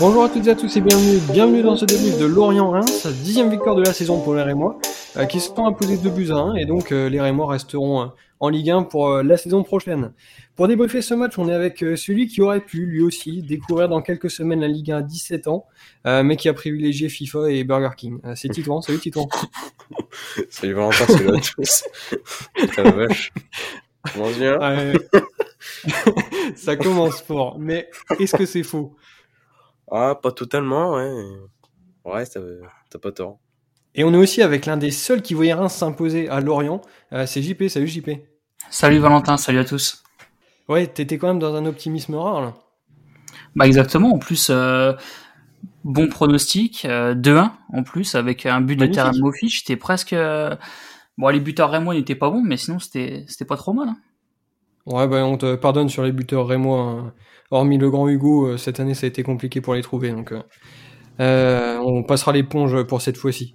Bonjour à toutes et à tous et bienvenue, bienvenue dans ce début de Lorient-Reims, dixième victoire de la saison pour les Rémois, euh, qui se sont imposés 2 buts à 1 et donc euh, les Rémois resteront euh, en Ligue 1 pour euh, la saison prochaine. Pour débriefer ce match, on est avec euh, celui qui aurait pu lui aussi découvrir dans quelques semaines la Ligue 1 à 17 ans, euh, mais qui a privilégié FIFA et Burger King. Euh, C'est Titouan, salut Titouan. Salut Valentin, salut à tous. Putain la vache. Comment dire Ouais. Ça commence fort, mais est-ce que c'est faux? Ah, pas totalement, ouais. Ouais, ça- t'as pas tort. Et on est aussi avec l'un des seuls qui voyait Reims s'imposer à Lorient, euh, c'est JP, salut JP. Salut Valentin, salut à tous. Ouais, t'étais quand même dans un optimisme rare là. Bah exactement, en plus, euh, bon pronostic, euh, 2-1 en plus, avec un but de Magnifique. terrain de Mofi, j'étais presque... euh, Bon, les buteurs Rémois n'étaient pas bons, mais sinon c'était c'était pas trop mal. hein. Ouais, bah on te pardonne sur les buteurs rémois. hein. Hormis le grand Hugo, euh, cette année ça a été compliqué pour les trouver, donc euh, euh, on passera l'éponge pour cette fois-ci.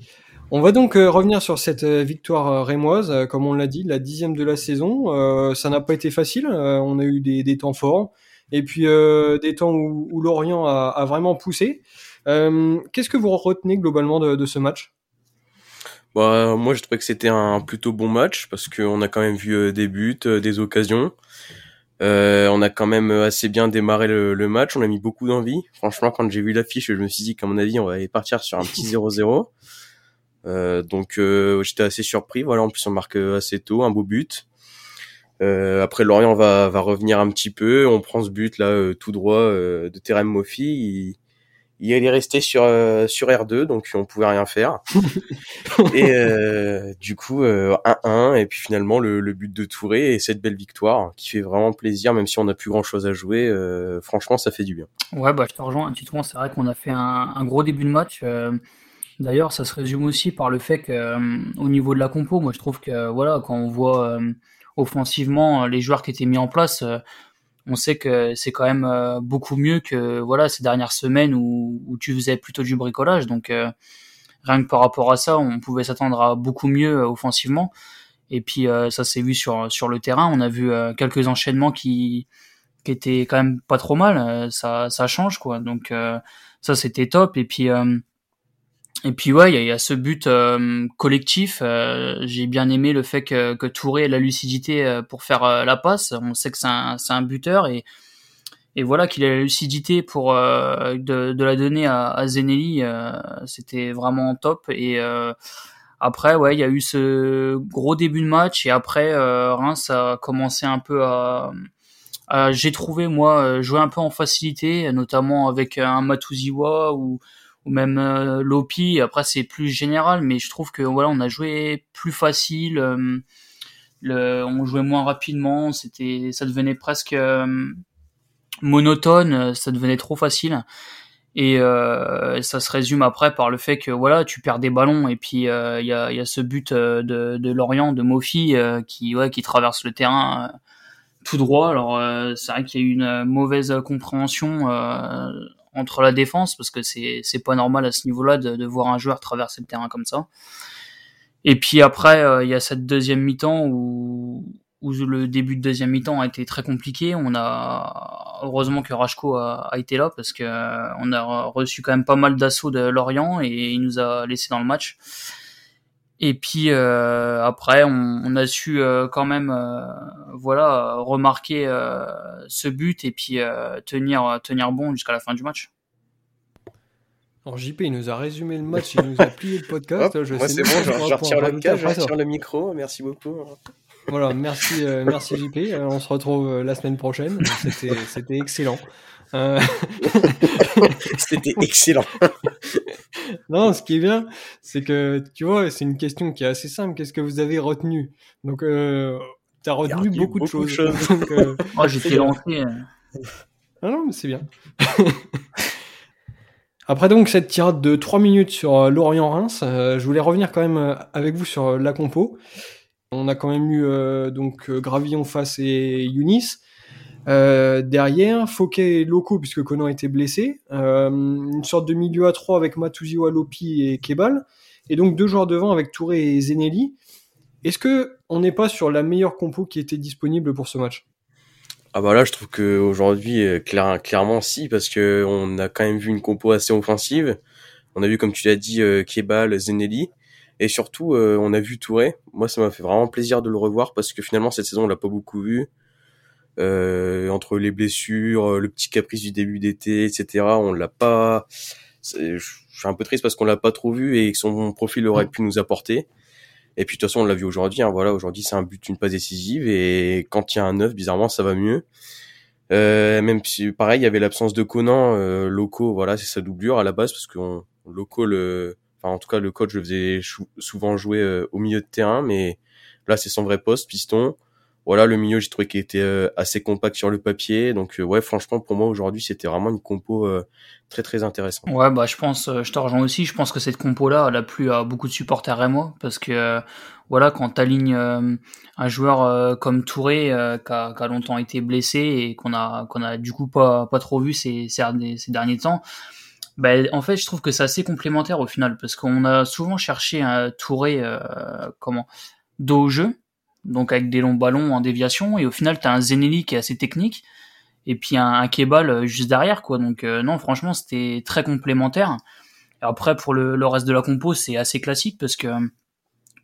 On va donc revenir sur cette victoire rémoise, comme on l'a dit, la dixième de la saison. Ça n'a pas été facile, on a eu des, temps forts, et puis des temps où, Lorient a, vraiment poussé. Qu'est-ce que vous retenez globalement de ce match? Bah, moi, je trouvais que c'était un plutôt bon match parce qu'on a quand même vu euh, des buts, euh, des occasions. Euh, on a quand même assez bien démarré le, le match. On a mis beaucoup d'envie. Franchement, quand j'ai vu l'affiche, je me suis dit qu'à mon avis, on allait partir sur un petit 0-0. Euh, donc, euh, j'étais assez surpris. Voilà, en plus, on marque assez tôt, un beau but. Euh, après, Lorient va, va revenir un petit peu. On prend ce but là euh, tout droit euh, de Terem Mofi. Il, est resté sur euh, sur R2, donc on pouvait rien faire. et euh, du coup, euh, 1-1 et puis finalement le, le but de Touré et cette belle victoire qui fait vraiment plaisir, même si on n'a plus grand chose à jouer. euh, franchement, ça fait du bien. Ouais, bah je te rejoins un petit peu, c'est vrai qu'on a fait un, un gros début de match. euh, D'ailleurs, ça se résume aussi par le fait que euh, au niveau de la compo, moi je trouve que voilà, quand on voit euh, offensivement euh, les joueurs qui étaient mis en place, euh, on sait que c'est quand même euh, beaucoup mieux que voilà ces dernières semaines où, où tu faisais plutôt du bricolage. Donc euh, rien que par rapport à ça, on pouvait s'attendre à beaucoup mieux euh, offensivement. Et puis euh, ça s'est vu sur sur le terrain. On a vu euh, quelques enchaînements qui qui étaient quand même pas trop mal. Euh, ça ça change quoi. Donc ça c'était top. Et puis et puis ouais, il y, a- a ce but euh, collectif. euh, J'ai bien aimé le fait que, que Touré ait la lucidité euh, pour faire la passe. On sait que c'est un, buteur et, et voilà qu'il ait la lucidité pour de, la donner à, à Zenelli. C'était vraiment top. Et après, ouais, il y a eu ce gros début de match et après Reims a commencé un peu à, j'ai trouvé moi jouer un peu en facilité, notamment avec un Matuziwa ou ou même euh, Lopi. Après, c'est plus général, mais je trouve que voilà, on a joué plus facile. euh, le, on jouait moins rapidement. C'était, ça devenait presque euh, monotone. euh, Ça devenait trop facile. Et euh, ça se résume après par le fait que voilà, tu perds des ballons et puis euh, il y, a, y a ce but euh, de, de Lorient, de Mofi, euh, qui ouais, qui traverse le terrain euh, tout droit. Alors euh, c'est vrai qu'il y a eu une mauvaise compréhension euh, entre la défense parce que c'est c'est pas normal à ce niveau-là de, de voir un joueur traverser le terrain comme ça. Et puis après euh, il y a cette deuxième mi-temps où où le début de deuxième mi-temps a été très compliqué. On a heureusement que Rachko a, a été là parce que euh, on a reçu quand même pas mal d'assauts de Lorient et il nous a laissé dans le match. Et puis euh, après, on, on a su euh, quand même, euh, voilà, remarquer euh, ce but et puis euh, tenir tenir bon jusqu'à la fin du match. Alors JP, il nous a résumé le match, il nous a plié le podcast. Hop, je moi sais c'est bon, je, je retire le cas, je retire le micro. Merci beaucoup. Voilà, merci, euh, merci JP. On se retrouve la semaine prochaine. C'était, c'était excellent. Euh, C'était excellent. non, ce qui est bien, c'est que tu vois, c'est une question qui est assez simple. Qu'est-ce que vous avez retenu? Donc, euh, t'as retenu retenu beaucoup, de beaucoup de choses. choses. Donc, euh, Moi, j'étais C'est lancé. euh, Ah non, mais c'est bien. Après donc cette tirade de 3 minutes sur euh, Lorient-Reims, euh, je voulais revenir quand même avec vous sur la compo. On a quand même eu euh, donc Gravillon face et Younis. Euh, derrière, Fouquet et Loco, puisque Conan était blessé. Euh, une sorte de milieu à 3 avec Matuziwa, Lopi et Kebal. Et donc deux joueurs devant avec Touré et Zenelli. Est-ce que on n'est pas sur la meilleure compo qui était disponible pour ce match? Ah bah là, je trouve que aujourd'hui, euh, clair, clairement, si, parce que on a quand même vu une compo assez offensive. On a vu, comme tu l'as dit, euh, Kebal, Zenelli, et surtout, euh, on a vu Touré. Moi, ça m'a fait vraiment plaisir de le revoir parce que finalement, cette saison, on l'a pas beaucoup vu. Euh, entre les blessures, le petit caprice du début d'été, etc. On l'a pas. Je suis un peu triste parce qu'on l'a pas trop vu et que son profil aurait pu nous apporter. Et puis de toute façon, on l'a vu aujourd'hui. Hein, voilà, aujourd'hui c'est un but, une passe décisive. Et quand il y a un neuf, bizarrement, ça va mieux. Euh, même si pareil, il y avait l'absence de Conan, euh, Loco, voilà, c'est sa doublure à la base parce que Loco, le, enfin en tout cas le coach le faisait souvent jouer euh, au milieu de terrain, mais là c'est son vrai poste, piston voilà, le milieu, j'ai trouvé qu'il était euh, assez compact sur le papier. Donc, euh, ouais, franchement, pour moi, aujourd'hui, c'était vraiment une compo euh, très, très intéressante. Ouais, bah, je pense, je te rejoins aussi. Je pense que cette compo-là, elle a plu à beaucoup de supporters et moi. Parce que, voilà, quand t'alignes un joueur comme Touré, qui a, a, longtemps été blessé et qu'on a, qu'on a du coup pas, pas trop vu ces, ces, ces derniers temps, bah, en fait, je trouve que c'est assez complémentaire au final. Parce qu'on a souvent cherché un Touré, comment, dos au jeu donc avec des longs ballons en déviation, et au final, tu as un Zenelli qui est assez technique, et puis un, un Kebal euh, juste derrière, quoi. Donc euh, non, franchement, c'était très complémentaire. Après, pour le, le, reste de la compo, c'est assez classique, parce que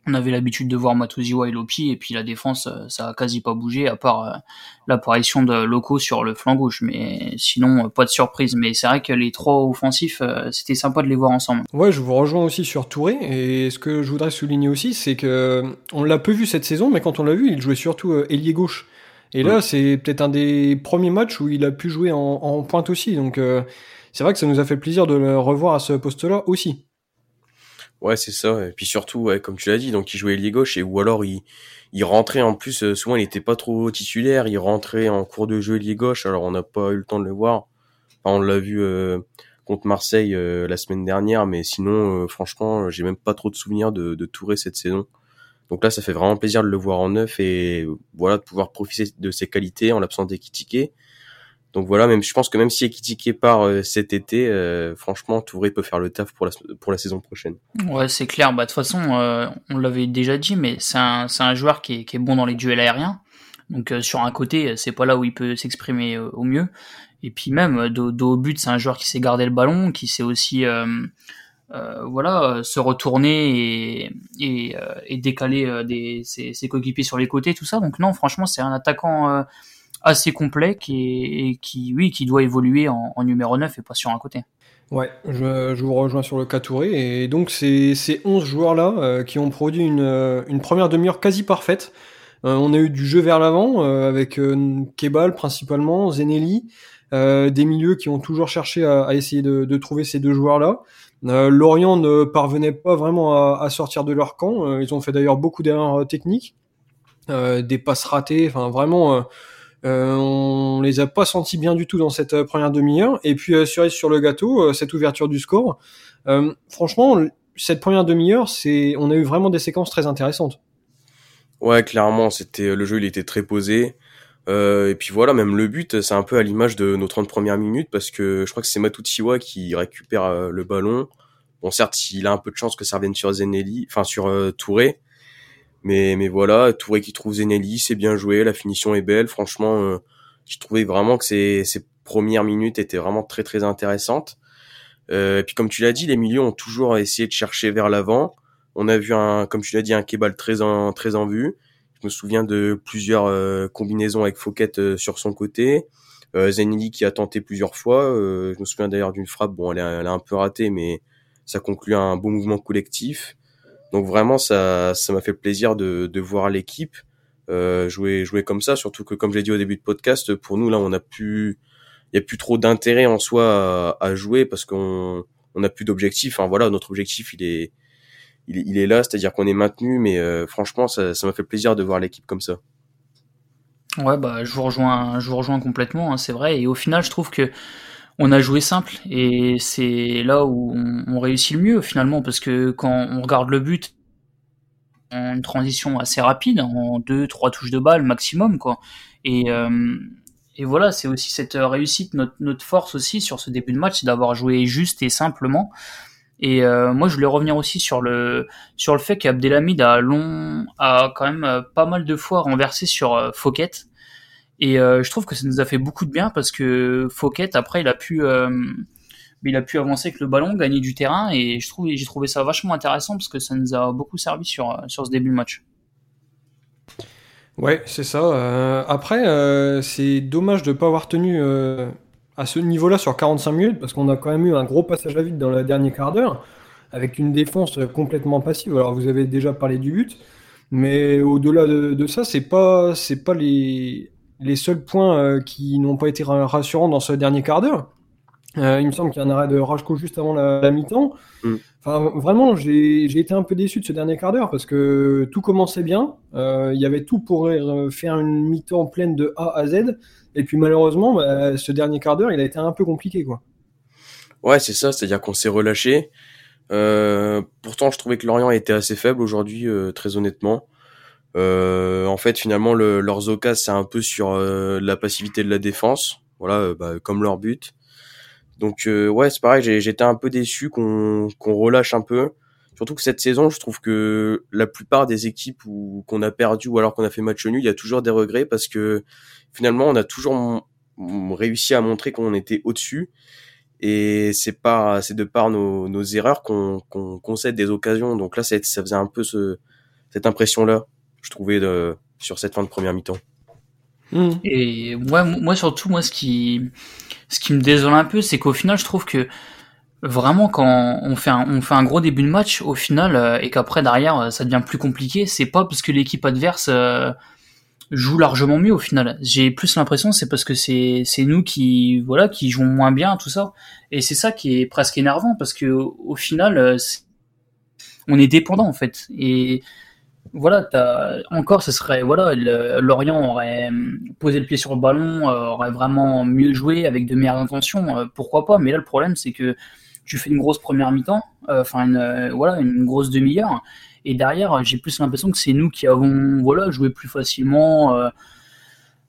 on avait l'habitude de voir Matuziwa et Lopi, et puis la défense, euh, ça a quasi pas bougé, à part euh, l'apparition de Loco sur le flanc gauche. Mais sinon, euh, pas de surprise. Mais c'est vrai que les trois offensifs, c'était sympa de les voir ensemble. Ouais, je vous rejoins aussi sur Touré, et ce que je voudrais souligner aussi, c'est que on l'a peu vu cette saison, mais quand on l'a vu, il jouait surtout ailier gauche. Et là, c'est peut-être un des premiers matchs où il a pu jouer en, en pointe aussi. Donc, c'est vrai que ça nous a fait plaisir de le revoir à ce poste-là aussi. Ouais, c'est ça. Et puis surtout, ouais, comme tu l'as dit, donc il jouait ailier gauche et ou alors il, il rentrait en plus. Euh, souvent, il était pas trop titulaire. Il rentrait en cours de jeu ailier gauche. Alors on n'a pas eu le temps de le voir. Enfin, on l'a vu euh, contre Marseille euh, la semaine dernière, mais sinon, franchement, j'ai même pas trop de souvenirs de, de Touré cette saison. Donc là, ça fait vraiment plaisir de le voir en neuf et voilà de pouvoir profiter de ses qualités en l'absence d'Ekitike. Donc voilà, même je pense que même si Ekitike part euh, cet été, euh, franchement, Touré peut faire le taf pour la saison prochaine. Ouais, c'est clair. Bah de toute façon, euh, on l'avait déjà dit, mais c'est un c'est un joueur qui est, qui est bon dans les duels aériens. Donc sur un côté, c'est pas là où il peut s'exprimer au mieux. Et puis même dos, au but, c'est un joueur qui sait garder le ballon, qui sait aussi voilà se retourner et et, et décaler des ses, ses coéquipiers sur les côtés, tout ça. Donc non, franchement, c'est un attaquant assez complet qui, qui, oui, qui doit évoluer en, numéro 9 et pas sur un côté. Ouais, je, je vous rejoins sur le cas Touré. Et donc, c'est ces 11 joueurs-là euh, qui ont produit une, euh, une première demi-heure quasi parfaite. Euh, on a eu du jeu vers l'avant avec Kebal principalement, Zenelli, des milieux qui ont toujours cherché à, à essayer de, de, trouver ces deux joueurs-là. Lorient ne parvenait pas vraiment à, à sortir de leur camp. ils ont fait d'ailleurs beaucoup d'erreurs techniques, des passes ratées. Enfin, vraiment euh, on les a pas sentis bien du tout dans cette euh, première demi-heure. Et puis euh, sur le gâteau, euh, cette ouverture du score. franchement, cette première demi-heure, c'est, on a eu vraiment des séquences très intéressantes. Ouais, clairement, c'était le jeu, il était très posé. Euh, et puis voilà, même le but, c'est un peu à l'image de nos 30 premières minutes parce que je crois que c'est Matutsiwa qui récupère le ballon. Bon, certes, il a un peu de chance que ça revienne sur Zenelli, enfin sur Touré, mais, mais voilà, Touré qui trouve Zenelli, c'est bien joué, la finition est belle. Franchement, euh, j'ai trouvé vraiment que ces, ces premières minutes étaient vraiment très très intéressantes. Euh, et puis comme tu l'as dit, les milieux ont toujours essayé de chercher vers l'avant. On a vu un, comme tu l'as dit, un Kebal très en très en vue. Je me souviens de plusieurs euh, combinaisons avec Fouquet euh, sur son côté. Euh, Zenelli qui a tenté plusieurs fois. je me souviens d'ailleurs d'une frappe. Bon, elle est, elle est un peu ratée, mais ça conclut un beau mouvement collectif. Donc vraiment, ça, ça m'a fait plaisir de, de voir l'équipe euh, jouer, jouer comme ça. Surtout que, comme j'ai dit au début de podcast, pour nous là, on a plus, il y a plus trop d'intérêt en soi à, jouer parce qu'on, on a plus d'objectif. Enfin voilà, notre objectif, il est, il il est là, c'est-à-dire qu'on est maintenu. Mais euh, franchement, ça, ça m'a fait plaisir de voir l'équipe comme ça. Ouais, bah je vous rejoins, je vous rejoins complètement. Hein, c'est vrai. Et au final, je trouve que on a joué simple et c'est là où on, réussit le mieux finalement parce que quand on regarde le but une transition assez rapide en deux trois touches de balle maximum quoi. Et euh, et voilà c'est aussi cette réussite notre notre force aussi sur ce début de match c'est d'avoir joué juste et simplement. Et euh, moi je voulais revenir aussi sur le sur le fait qu'Abdelhamid a long a quand même pas mal de fois renversé sur euh, Fouquet Et je trouve que ça nous a fait beaucoup de bien parce que Fouquet, après, il a pu, il a pu avancer avec le ballon, gagner du terrain, et je trouve, j'ai trouvé ça vachement intéressant parce que ça nous a beaucoup servi sur, sur ce début de match. Ouais, c'est ça. Euh, après, euh, c'est dommage de ne pas avoir tenu euh, à ce niveau-là sur 45 minutes, parce qu'on a quand même eu un gros passage à vide dans le dernier quart d'heure, avec une défense complètement passive. Alors, vous avez déjà parlé du but, mais au-delà de, ça, c'est pas, c'est pas les, les seuls points qui n'ont pas été rassurants dans ce dernier quart d'heure. il me semble qu'il y a un arrêt de Rajko juste avant la, mi-temps. Mm. Enfin, vraiment, j'ai été un peu déçu de ce dernier quart d'heure parce que tout commençait bien. Euh, il y avait tout pour euh, faire une mi-temps pleine de A à Z. Et puis malheureusement, bah, ce dernier quart d'heure, il a été un peu compliqué, quoi. Ouais, c'est ça. C'est-à-dire qu'on s'est relâché. Euh, pourtant, je trouvais que Lorient était assez faible aujourd'hui, très honnêtement. En fait, finalement, le, leurs occasions, c'est un peu sur la passivité de la défense. Voilà, bah, comme leur but. Donc euh, ouais, c'est pareil, j'étais un peu déçu qu'on relâche un peu. Surtout que cette saison, je trouve que la plupart des équipes où qu'on a perdu ou alors qu'on a fait match nul, il y a toujours des regrets parce que finalement, on a toujours réussi à montrer qu'on était au-dessus. Et c'est c'est de par nos, nos erreurs qu'on qu'on concède des occasions. Donc là, ça, ça faisait un peu ce, cette impression-là, je trouvais, de, sur cette fin de première mi-temps. Mmh. Et moi, moi surtout, moi, ce qui, ce qui me désole un peu, c'est qu'au final, je trouve que vraiment quand on fait un, on fait un gros début de match, au final, euh, et qu'après derrière, euh, ça devient plus compliqué, c'est pas parce que l'équipe adverse euh, joue largement mieux au final. J'ai plus l'impression c'est parce que c'est c'est nous qui voilà qui jouons moins bien tout ça. Et c'est ça qui est presque énervant parce que au, final, on est dépendant en fait. Et voilà, encore, ce serait voilà, Lorient aurait hum, posé le pied sur le ballon, euh, aurait vraiment mieux joué avec de meilleures intentions, euh, pourquoi pas. Mais là, le problème, c'est que tu fais une grosse première mi-temps, euh, enfin une voilà, une grosse demi-heure, et derrière, j'ai plus l'impression que c'est nous qui avons voilà joué plus facilement,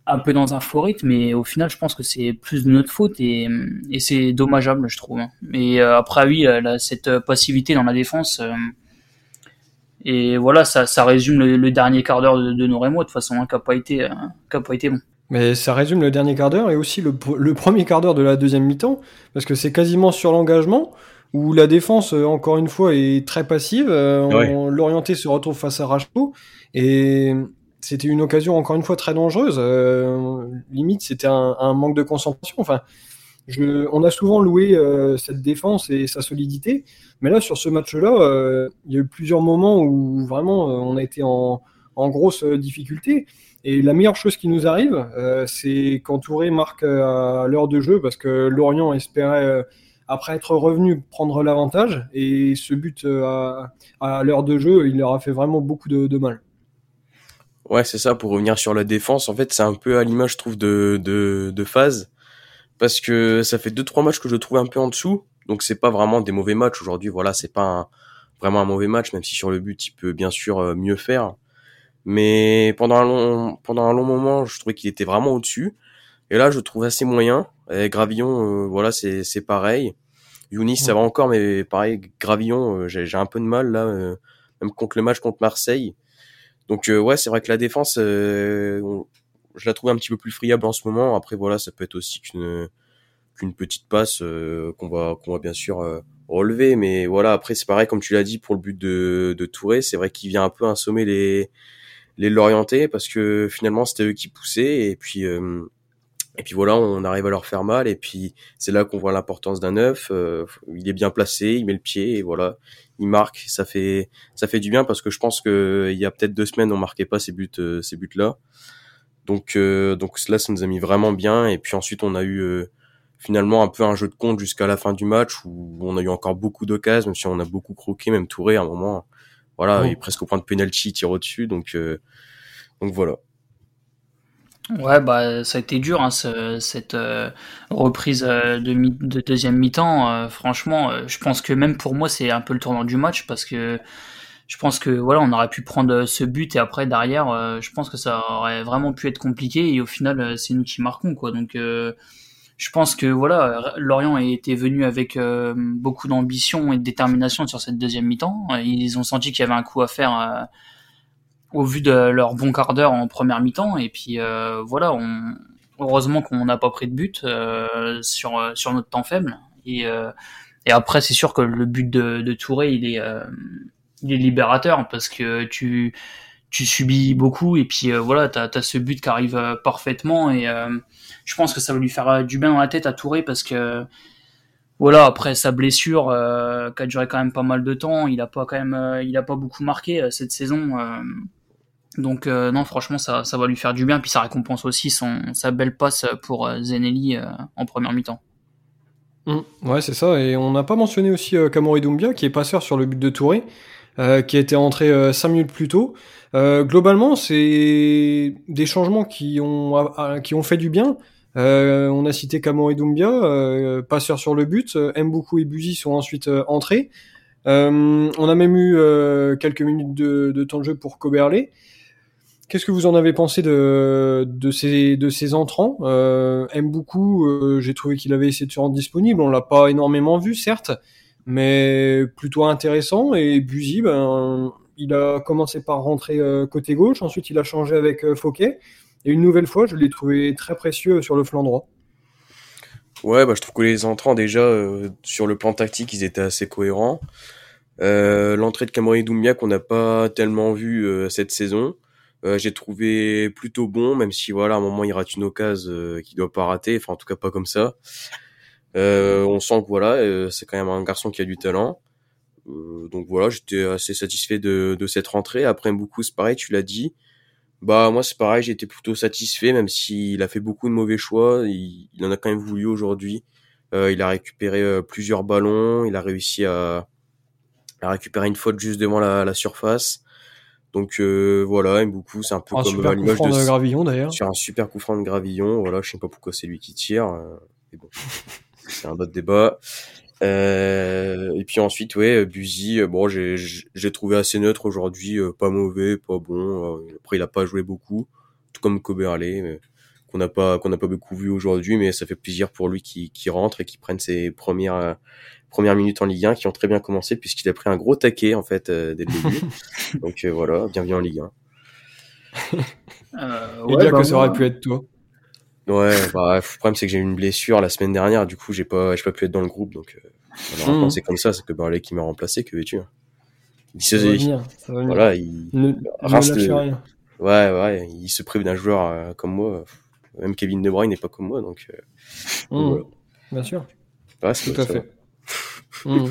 un peu dans un faux rythme. Mais au final, je pense que c'est plus de notre faute et, et c'est dommageable, je trouve. Mais après, oui, cette passivité dans la défense et voilà, ça, ça résume le, dernier quart d'heure de, de nos de toute façon, hein, qui n'a pas, été, euh, pas été bon. Mais ça résume le dernier quart d'heure et aussi le, le premier quart d'heure de la deuxième mi-temps, parce que c'est quasiment sur l'engagement, où la défense, euh, encore une fois, est très passive. Euh, L'orienté se retrouve face à Rachko, et c'était une occasion, encore une fois, très dangereuse. Euh, limite, c'était un, un, manque de concentration. Enfin, on a souvent loué euh, cette défense et sa solidité, mais là, sur ce match-là, euh, il y a eu plusieurs moments où vraiment euh, on a été en, grosse difficulté. Et la meilleure chose qui nous arrive, c'est quand Touré marque à l'heure de jeu, parce que Lorient espérait, après être revenu, prendre l'avantage. Et ce but à, l'heure de jeu, il leur a fait vraiment beaucoup de, de mal. Ouais, c'est ça. Pour revenir sur la défense, en fait, c'est un peu à l'image, je trouve, de, de, de phase parce que ça fait deux trois matchs que je trouve un peu en dessous. Donc c'est pas vraiment des mauvais matchs aujourd'hui. Voilà, c'est pas vraiment un mauvais match, même si sur le but il peut bien sûr euh, mieux faire. Mais pendant un long pendant un long moment, je trouvais qu'il était vraiment au-dessus. Et là, je trouve assez moyen. Et Gravillon, euh, voilà, c'est c'est pareil. Younis, ça va encore, mais pareil, Gravillon, euh, j'ai un peu de mal là, même contre le match contre Marseille. Donc ouais, c'est vrai que la défense, je la trouve un petit peu plus friable en ce moment. Après voilà, ça peut être aussi qu'une qu'une petite passe euh, qu'on va qu'on va bien sûr euh, relever, mais voilà. Après c'est pareil comme tu l'as dit pour le but de, de Touré, c'est vrai qu'il vient un peu insommer les les l'orienter parce que finalement c'était eux qui poussaient et puis euh, et puis voilà, on arrive à leur faire mal et puis c'est là qu'on voit l'importance d'un neuf. il est bien placé, il met le pied et voilà, il marque. Ça fait ça fait du bien parce que je pense que il y a peut-être deux semaines on marquait pas ces buts ces buts là. Donc, euh, donc là, ça nous a mis vraiment bien. Et puis ensuite, on a eu euh, finalement un peu un jeu de compte jusqu'à la fin du match où on a eu encore beaucoup d'occasions, même si on a beaucoup croqué, même Touré à un moment. Voilà, il est presque au point de penalty, il tire au-dessus. Donc, euh, donc voilà. Ouais, bah ça a été dur hein, cette reprise de, de, deuxième mi-temps. franchement, je pense que même pour moi c'est un peu le tournant du match parce que je pense que voilà, on aurait pu prendre ce but et après derrière, euh, je pense que ça aurait vraiment pu être compliqué et au final, euh, c'est nous qui marquons quoi. Donc, euh, je pense que voilà, Lorient était venu avec beaucoup d'ambition et de détermination sur cette deuxième mi-temps. Ils ont senti qu'il y avait un coup à faire au vu de leur bon quart d'heure en première mi-temps. Et puis voilà, on, heureusement qu'on n'a pas pris de but sur sur notre temps faible. Et, et après, c'est sûr que le but de, de Touré, il est il est libérateur parce que tu tu subis beaucoup et puis voilà, t'as as ce but qui arrive parfaitement et je pense que ça va lui faire du bien dans la tête à Touré parce que voilà après sa blessure euh, qui a duré quand même pas mal de temps il a pas quand même euh, il a pas beaucoup marqué euh, cette saison donc non franchement ça, ça va lui faire du bien puis ça récompense aussi son sa belle passe pour Zenelli en première mi-temps. Mmh, ouais c'est ça et on n'a pas mentionné aussi Kamori Doumbia qui est passeur sur le but de Touré qui a été rentré 5 minutes plus tôt globalement c'est des changements qui ont qui ont fait du bien euh, on a cité Kamori Doumbia, euh, passeur sur le but. Euh, Mboukou et Buzy sont ensuite entrés. on a même eu quelques minutes de, temps de jeu pour Coberlé. Qu'est-ce que vous en avez pensé de, de, ces, de ces entrants? Euh, Mboukou, j'ai trouvé qu'il avait essayé de se rendre disponible. On l'a pas énormément vu, certes, mais plutôt intéressant. Et Buzy, ben, il a commencé par rentrer côté gauche. Ensuite, il a changé avec Fouquet. Et une nouvelle fois, je l'ai trouvé très précieux sur le flanc droit. Ouais, bah, je trouve que les entrants, déjà, euh, sur le plan tactique, ils étaient assez cohérents. Euh, L'entrée de Kamori Doumbia, qu'on n'a pas tellement vu euh, cette saison, euh, j'ai trouvé plutôt bon, même si, voilà, à un moment, il rate une occasion euh, qu'il doit pas rater, enfin, en tout cas, pas comme ça. On sent que, voilà, c'est quand même un garçon qui a du talent. donc voilà, j'étais assez satisfait de, de cette rentrée. Après, beaucoup, c'est pareil, tu l'as dit. Bah moi c'est pareil, été plutôt satisfait, même s'il a fait beaucoup de mauvais choix, il, en a quand même voulu aujourd'hui. Euh, il a récupéré euh, plusieurs ballons, il a réussi à, à récupérer une faute juste devant la, la surface. Donc euh, voilà, aime beaucoup, c'est un peu un comme super l'image de, de, Gravillon d'ailleurs. Sur un super coup franc de Gravillon, voilà, je sais pas pourquoi c'est lui qui tire, euh, mais bon, c'est un autre débat. Euh, et puis ensuite, ouais, Buzy, euh, bon, j'ai, j'ai trouvé assez neutre aujourd'hui, euh, pas mauvais, pas bon. après, il a pas joué beaucoup, tout comme Kobe Harley, qu'on n'a pas qu'on n'a pas beaucoup vu aujourd'hui, mais ça fait plaisir pour lui qui, qui rentre et qui prenne ses premières premières minutes en Ligue 1, qui ont très bien commencé puisqu'il a pris un gros taquet en fait dès le début. Donc voilà, bienvenue en Ligue 1. Euh, ouais, dire bah que ça aurait pu être toi. Ouais, bah, le problème c'est que j'ai eu une blessure la semaine dernière, du coup j'ai pas, j'ai pas pu être dans le groupe, donc euh, c'est comme ça, c'est que Barley qui m'a remplacé, que veux-tu hein? Il se, voilà, il ne, ne rien. Ouais, ouais, il se prive d'un joueur euh, comme moi. Même Kevin De Bruyne n'est pas comme moi, donc. Euh, mmh. voilà. Bien sûr. Ouais, Tout à fait. Mmh.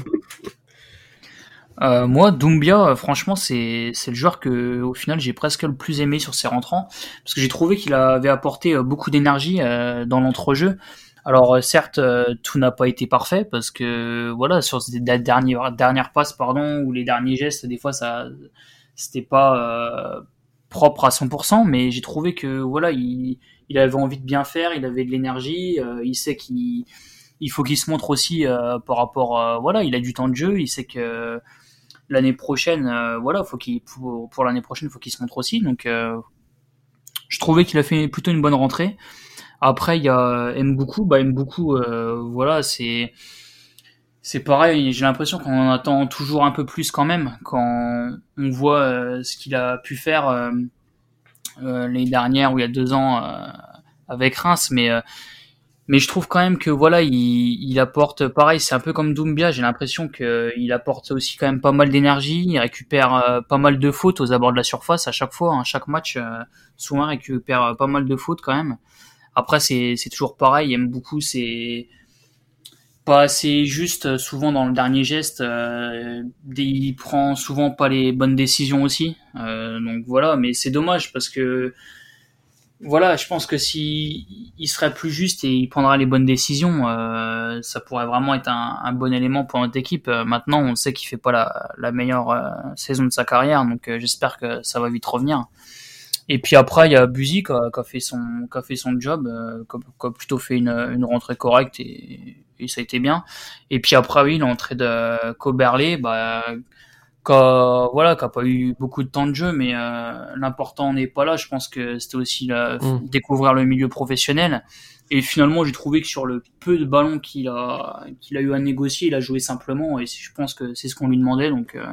Euh, moi, Doumbia, euh, franchement, c'est le joueur que au final j'ai presque le plus aimé sur ses rentrants parce que j'ai trouvé qu'il avait apporté euh, beaucoup d'énergie euh, dans l'entrejeu. Alors certes, tout n'a pas été parfait parce que voilà sur la dernière dernière passe pardon ou les derniers gestes, des fois ça c'était pas propre à 100%, mais j'ai trouvé que voilà il il avait envie de bien faire, il avait de l'énergie, il sait qu'il il faut qu'il se montre aussi par rapport voilà il a du temps de jeu il sait que l'année prochaine, euh, voilà, faut qu'il pour, l'année prochaine, faut qu'il se montre aussi. Donc, euh, je trouvais qu'il a fait plutôt une bonne rentrée. Après, il y a Mboukou. Bah, Mboukou, euh, voilà, c'est c'est pareil. J'ai l'impression qu'on en attend toujours un peu plus quand même quand on voit ce qu'il a pu faire l'année dernière ou il y a deux ans avec Reims, mais mais je trouve quand même que voilà, il, apporte pareil, c'est un peu comme Doumbia, j'ai l'impression que il apporte aussi quand même pas mal d'énergie, il récupère euh, pas mal de fautes aux abords de la surface à chaque fois, hein, chaque match, euh, souvent récupère euh, pas mal de fautes quand même. Après c'est toujours pareil, il aime beaucoup, c'est pas assez juste souvent dans le dernier geste, il prend souvent pas les bonnes décisions aussi, donc voilà, mais c'est dommage parce que voilà, je pense que si il serait plus juste et il prendra les bonnes décisions, euh, ça pourrait vraiment être un, bon élément pour notre équipe. Euh, maintenant, on sait qu'il fait pas la, meilleure euh, saison de sa carrière, donc j'espère que ça va vite revenir. Et puis après, il y a Buzy qui a, fait son qui a fait son job, qui a, plutôt fait une, une rentrée correcte et, ça a été bien. Et puis après, oui, l'entrée de Coberley, bah voilà, qui a pas eu beaucoup de temps de jeu, mais euh, l'important n'est pas là. Je pense que c'était aussi la, mm. découvrir le milieu professionnel. Et finalement, j'ai trouvé que sur le peu de ballons qu'il a, qu'il a eu à négocier, il a joué simplement. Et je pense que c'est ce qu'on lui demandait. Donc, euh,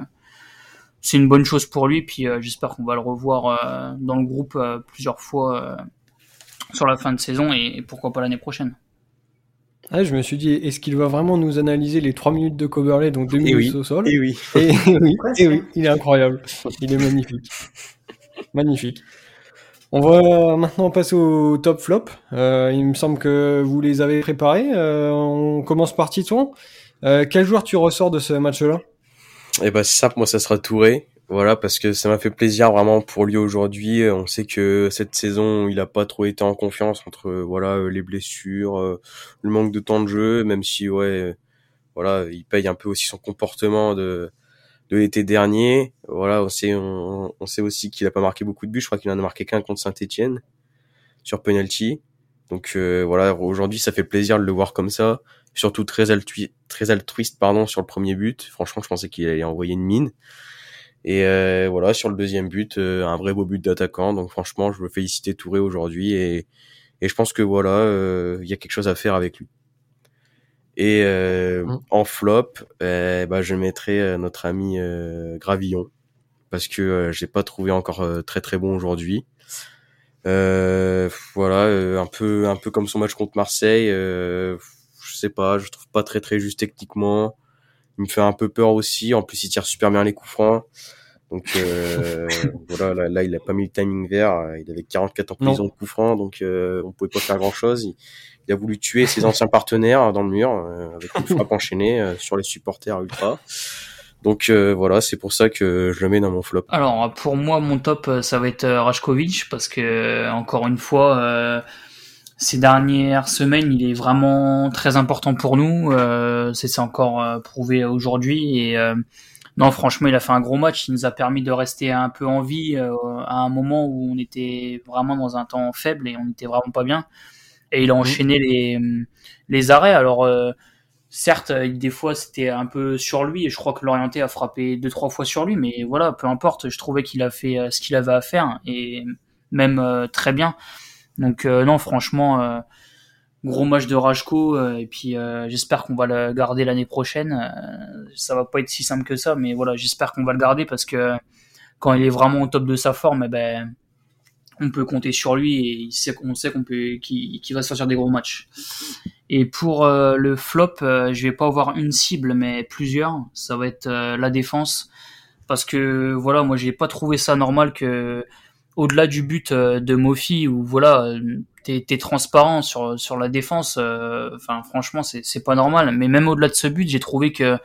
c'est une bonne chose pour lui. Puis j'espère qu'on va le revoir dans le groupe plusieurs fois sur la fin de saison et, pourquoi pas l'année prochaine. Ah, je me suis dit, est-ce qu'il va vraiment nous analyser les 3 minutes de Coverley, donc 2 minutes au sol Et oui. Et oui, et oui, il est incroyable. Il est magnifique. magnifique. On va maintenant passer au top flop. Euh, il me semble que vous les avez préparés. Euh, on commence par Titon. Euh, quel joueur tu ressors de ce match-là? Eh ben c'est simple, moi ça sera Touré. Voilà, parce que ça m'a fait plaisir vraiment pour lui aujourd'hui. On sait que cette saison, il a pas trop été en confiance entre voilà les blessures, le manque de temps de jeu, même si ouais, voilà, il paye un peu aussi son comportement de l'été dernier. Voilà, on sait, on, sait aussi qu'il a pas marqué beaucoup de buts. Je crois qu'il en a marqué qu'un contre Saint-Etienne sur penalty. Donc euh, voilà, aujourd'hui ça fait plaisir de le voir comme ça. Surtout très, très altruiste pardon sur le premier but. Franchement, je pensais qu'il allait envoyer une mine. Et euh, voilà, sur le deuxième but, euh, un vrai beau but d'attaquant. Donc franchement, je veux féliciter Touré aujourd'hui et, et je pense que voilà, il y a quelque chose à faire avec lui. Et euh, mmh. en flop, euh, bah, je mettrai euh, notre ami Gravillon parce que j'ai pas trouvé encore très très bon aujourd'hui. voilà, un peu un peu comme son match contre Marseille. je sais pas, je trouve pas très très juste techniquement. Il me fait un peu peur aussi. En plus, il tire super bien les coups francs. Donc voilà, là, il a pas mis le timing vert. Il avait 44 ans prison de coups francs, donc on pouvait pas faire grand chose il a voulu tuer ses anciens partenaires dans le mur euh, avec une frappe enchaînée euh, sur les supporters ultra. Donc euh, voilà, c'est pour ça que je le mets dans mon flop. Alors pour moi, mon top, ça va être Rajkovic parce que encore une fois, ces dernières semaines, il est vraiment très important pour nous. c'est encore prouvé aujourd'hui et non, franchement, il a fait un gros match. Il nous a permis de rester un peu en vie à un moment où on était vraiment dans un temps faible et on n'était vraiment pas bien et il a mhm. enchaîné les, les arrêts. Alors, euh, certes, des fois, c'était un peu sur lui, et je crois que l'orienté a frappé deux, trois fois sur lui, mais voilà, peu importe, je trouvais qu'il a fait euh, ce qu'il avait à faire, et même euh, très bien. Donc, non, franchement, gros match de Rajko, et puis j'espère qu'on va le garder l'année prochaine. ça va pas être si simple que ça, mais voilà, j'espère qu'on va le garder parce que quand il est vraiment au top de sa forme, eh ben, on peut compter sur lui et il sait qu'on peut qu'il va sortir des gros matchs. Et pour euh, le flop, euh, je vais pas avoir une cible mais plusieurs. Ça va être euh, la défense parce que voilà, moi j'ai pas trouvé ça normal que au-delà du but de Mofi où voilà, t'es es transparent sur la défense. Enfin franchement c'est c'est pas normal. Mais même au-delà de ce but, j'ai trouvé que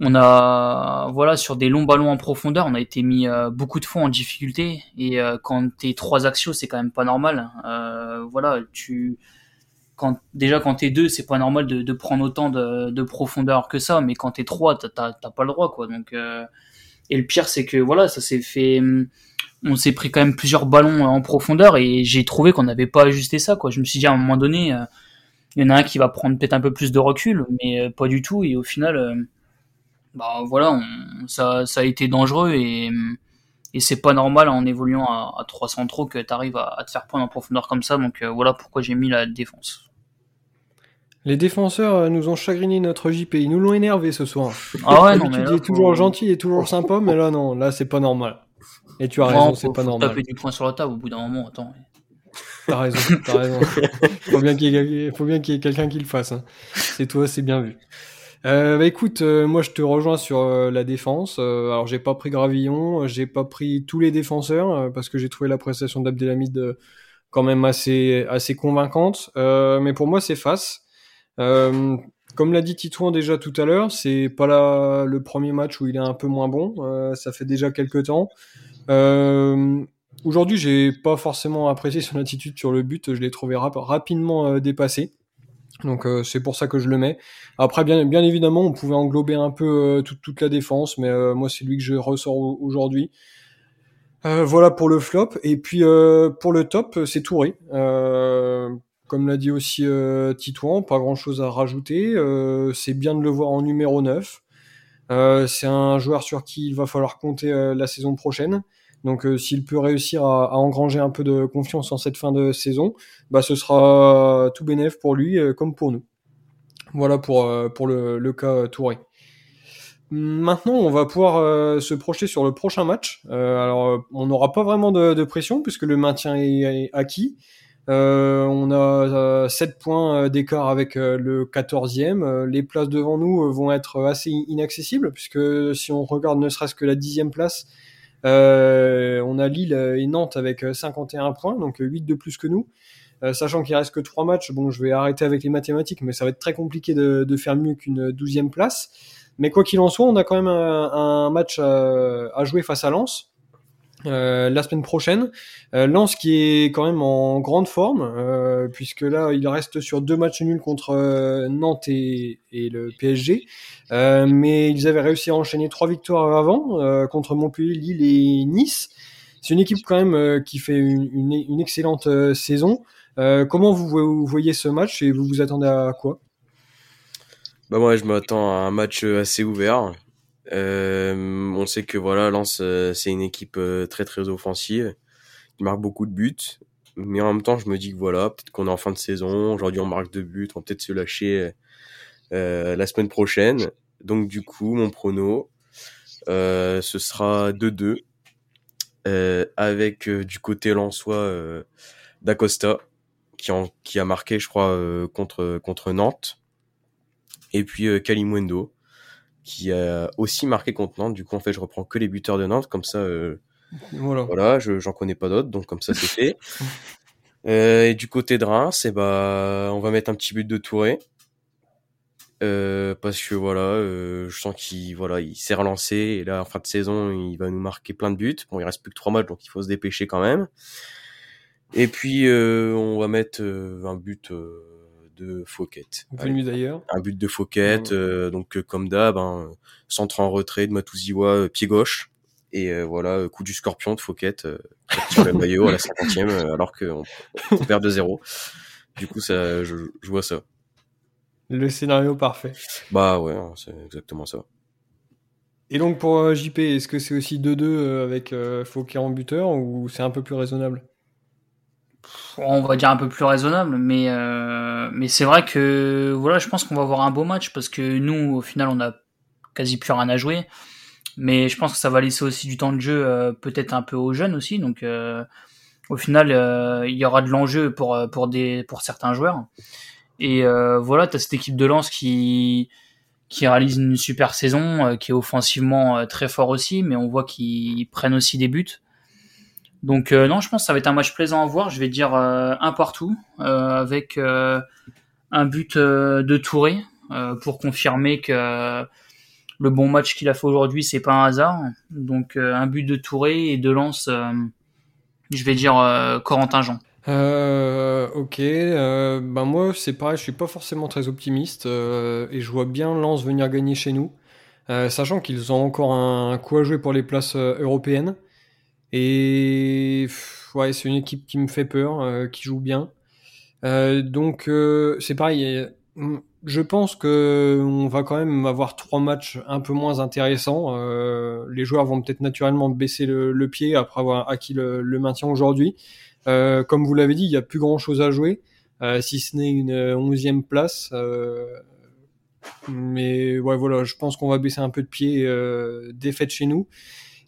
on a, voilà, sur des longs ballons en profondeur, on a été mis euh, beaucoup de fois en difficulté. Et euh, quand t'es trois axios, c'est quand même pas normal. Euh, voilà, tu, quand déjà quand t'es deux, c'est pas normal de, prendre autant de, de, profondeur que ça. Mais quand t'es trois, t'as pas le droit, quoi. Donc, et le pire, c'est que voilà, ça s'est fait. On s'est pris quand même plusieurs ballons en profondeur et j'ai trouvé qu'on n'avait pas ajusté ça, quoi. Je me suis dit à un moment donné, il y en a un qui va prendre peut-être un peu plus de recul, mais pas du tout. Et au final bah voilà, ça, a été dangereux et, et c'est pas normal en évoluant à, à 300 trop que tu arrives à, te faire prendre en profondeur comme ça. Donc euh, voilà pourquoi j'ai mis la défense. Les défenseurs euh, nous ont chagriné notre JP, ils nous l'ont énervé ce soir. Ah ouais, non, mais là, toujours gentil et toujours sympa, mais là non, là c'est pas normal. Et tu as raison, c'est pas normal. taper du poing sur la table au bout d'un moment, attends. T'as raison, t'as raison. faut bien qu'il y ait, quelqu'un qui le fasse. Hein. C'est toi, c'est bien vu. Euh, bah écoute, euh, moi je te rejoins sur euh, la défense. Alors j'ai pas pris Gravillon, j'ai pas pris tous les défenseurs parce que j'ai trouvé la prestation d'Abdelhamid quand même assez assez convaincante. mais pour moi c'est face. Comme l'a dit Titouan déjà tout à l'heure, c'est pas la, le premier match où il est un peu moins bon. ça fait déjà quelques temps. Aujourd'hui, j'ai pas forcément apprécié son attitude sur le but. Je l'ai trouvé rapidement dépassé. Donc euh, c'est pour ça que je le mets. Après, bien, évidemment, on pouvait englober un peu euh, toute, la défense, mais euh, moi c'est lui que je ressors aujourd'hui. voilà pour le flop. Et puis pour le top, c'est Touré. Comme l'a dit aussi Titouan, pas grand chose à rajouter. c'est bien de le voir en numéro 9. c'est un joueur sur qui il va falloir compter la saison prochaine. Donc euh, s'il peut réussir à, engranger un peu de confiance en cette fin de saison, bah ce sera tout bénéf pour lui euh, comme pour nous. Voilà pour, euh, le, cas Touré. maintenant, on va pouvoir se projeter sur le prochain match. alors, on n'aura pas vraiment de, pression puisque le maintien est, acquis. On a 7 points d'écart avec le 14e. les places devant nous vont être assez inaccessibles puisque si on regarde ne serait-ce que la dixième place, on a Lille et Nantes avec 51 points, donc 8 de plus que nous. Euh, sachant qu'il reste que trois matchs, bon, je vais arrêter avec les mathématiques, mais ça va être très compliqué de, de faire mieux qu'une douzième place. Mais quoi qu'il en soit, on a quand même un, un match à, à, jouer face à Lens. Euh, la semaine prochaine. Euh, Lens qui est quand même en grande forme, euh, puisque là il reste sur deux matchs nuls contre euh, Nantes et, le PSG. Mais ils avaient réussi à enchaîner trois victoires avant contre Montpellier, Lille et Nice. C'est une équipe quand même qui fait une, excellente saison. Comment vous, voyez ce match et vous vous attendez à quoi? Bah moi je m'attends à un match assez ouvert. Euh, on sait que voilà Lens euh, c'est une équipe très très offensive. Qui marque beaucoup de buts, mais en même temps je me dis que voilà peut-être qu'on est en fin de saison, aujourd'hui on marque deux buts, on va peut-être se lâcher la semaine prochaine. Donc du coup mon prono ce sera 2-2 avec du côté lensois d'Acosta qui, qui a marqué, je crois, euh, contre, contre Nantes. Et puis euh, Kalimundo, qui a aussi marqué contre Nantes. Du coup, en fait, je reprends que les buteurs de Nantes, comme ça, euh, voilà, voilà j'en connais pas d'autres, donc comme ça, c'est fait. Euh, et du côté de Reims, et eh bah, on va mettre un petit but de Touré. Euh, parce que voilà, euh, je sens qu'il voilà, il s'est relancé et là en fin de saison, il va nous marquer plein de buts. Bon, il reste plus que trois matchs, donc il faut se dépêcher quand même. Et puis euh, on va mettre un but euh, de Fouquet. d'ailleurs. Un but de Fouquet, donc comme d'hab, hein, centre en retrait de Matouziwa, pied gauche. Et voilà, coup du scorpion de Fouquet, sur le maillot à la 50e, alors qu'on on perd de 0 Du coup, ça, je, je, vois ça. Le scénario parfait. Bah ouais, hein, c'est exactement ça. Et donc pour JP, est-ce que c'est aussi 2-2 avec Fouquet en buteur ou c'est un peu plus raisonnable? On va dire un peu plus raisonnable, mais euh, mais c'est vrai que voilà, je pense qu'on va avoir un beau match parce que nous, au final, on a quasi plus rien à jouer, mais je pense que ça va laisser aussi du temps de jeu, euh, peut-être un peu aux jeunes aussi, donc euh, au final, il y aura de l'enjeu pour pour des pour certains joueurs. Et voilà, tu as cette équipe de lance qui qui réalise une super saison, qui est offensivement très fort aussi, mais on voit qu'ils prennent aussi des buts. Donc euh, non, je pense que ça va être un match plaisant à voir. Je vais dire euh, un partout euh, avec un but de Touré pour confirmer que le bon match qu'il a fait aujourd'hui, c'est pas un hasard. Donc un but de Touré et de Lance, je vais dire Corentin Jean. Euh, ok, bah moi c'est pareil, je suis pas forcément très optimiste et je vois bien Lens venir gagner chez nous, sachant qu'ils ont encore un coup à jouer pour les places européennes. Et ouais, c'est une équipe qui me fait peur, euh, qui joue bien. Euh, donc euh, c'est pareil. Je pense que on va quand même avoir trois matchs un peu moins intéressants. les joueurs vont peut-être naturellement baisser le, pied après avoir acquis le, maintien aujourd'hui. comme vous l'avez dit, il n'y a plus grand-chose à jouer, si ce n'est une onzième place. mais ouais, voilà, je pense qu'on va baisser un peu de pied défaite chez nous.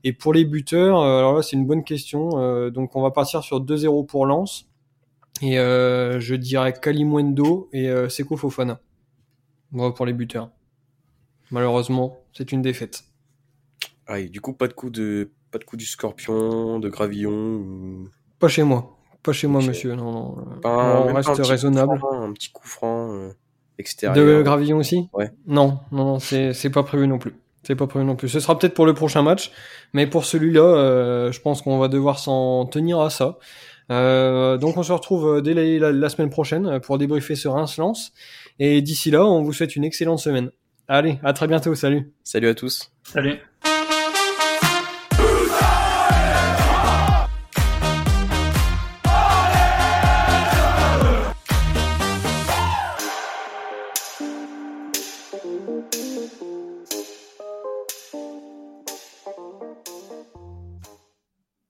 Et pour les buteurs, euh, alors là c'est une bonne question. Euh, donc on va partir sur 2-0 pour Lens. Et euh, je dirais Kalimwendo et Seko Fofana. Bon, pour les buteurs. Malheureusement, c'est une défaite. Ah, du coup, pas de coup de pas de coup du Scorpion, de Gravillon. Pas chez moi. Pas chez moi, monsieur. Non, non. on reste raisonnable. un petit coup franc extérieur. De Gravillon aussi? Ouais. Non, non, non, c'est pas prévu non plus. C'est pas prévu non plus. Ce sera peut-être pour le prochain match, mais pour celui-là, euh, je pense qu'on va devoir s'en tenir à ça. Euh, donc on se retrouve dès la, semaine prochaine pour débriefer ce Reims-Lens. Et d'ici là, on vous souhaite une excellente semaine. Allez, à très bientôt. Salut. Salut à tous. Salut.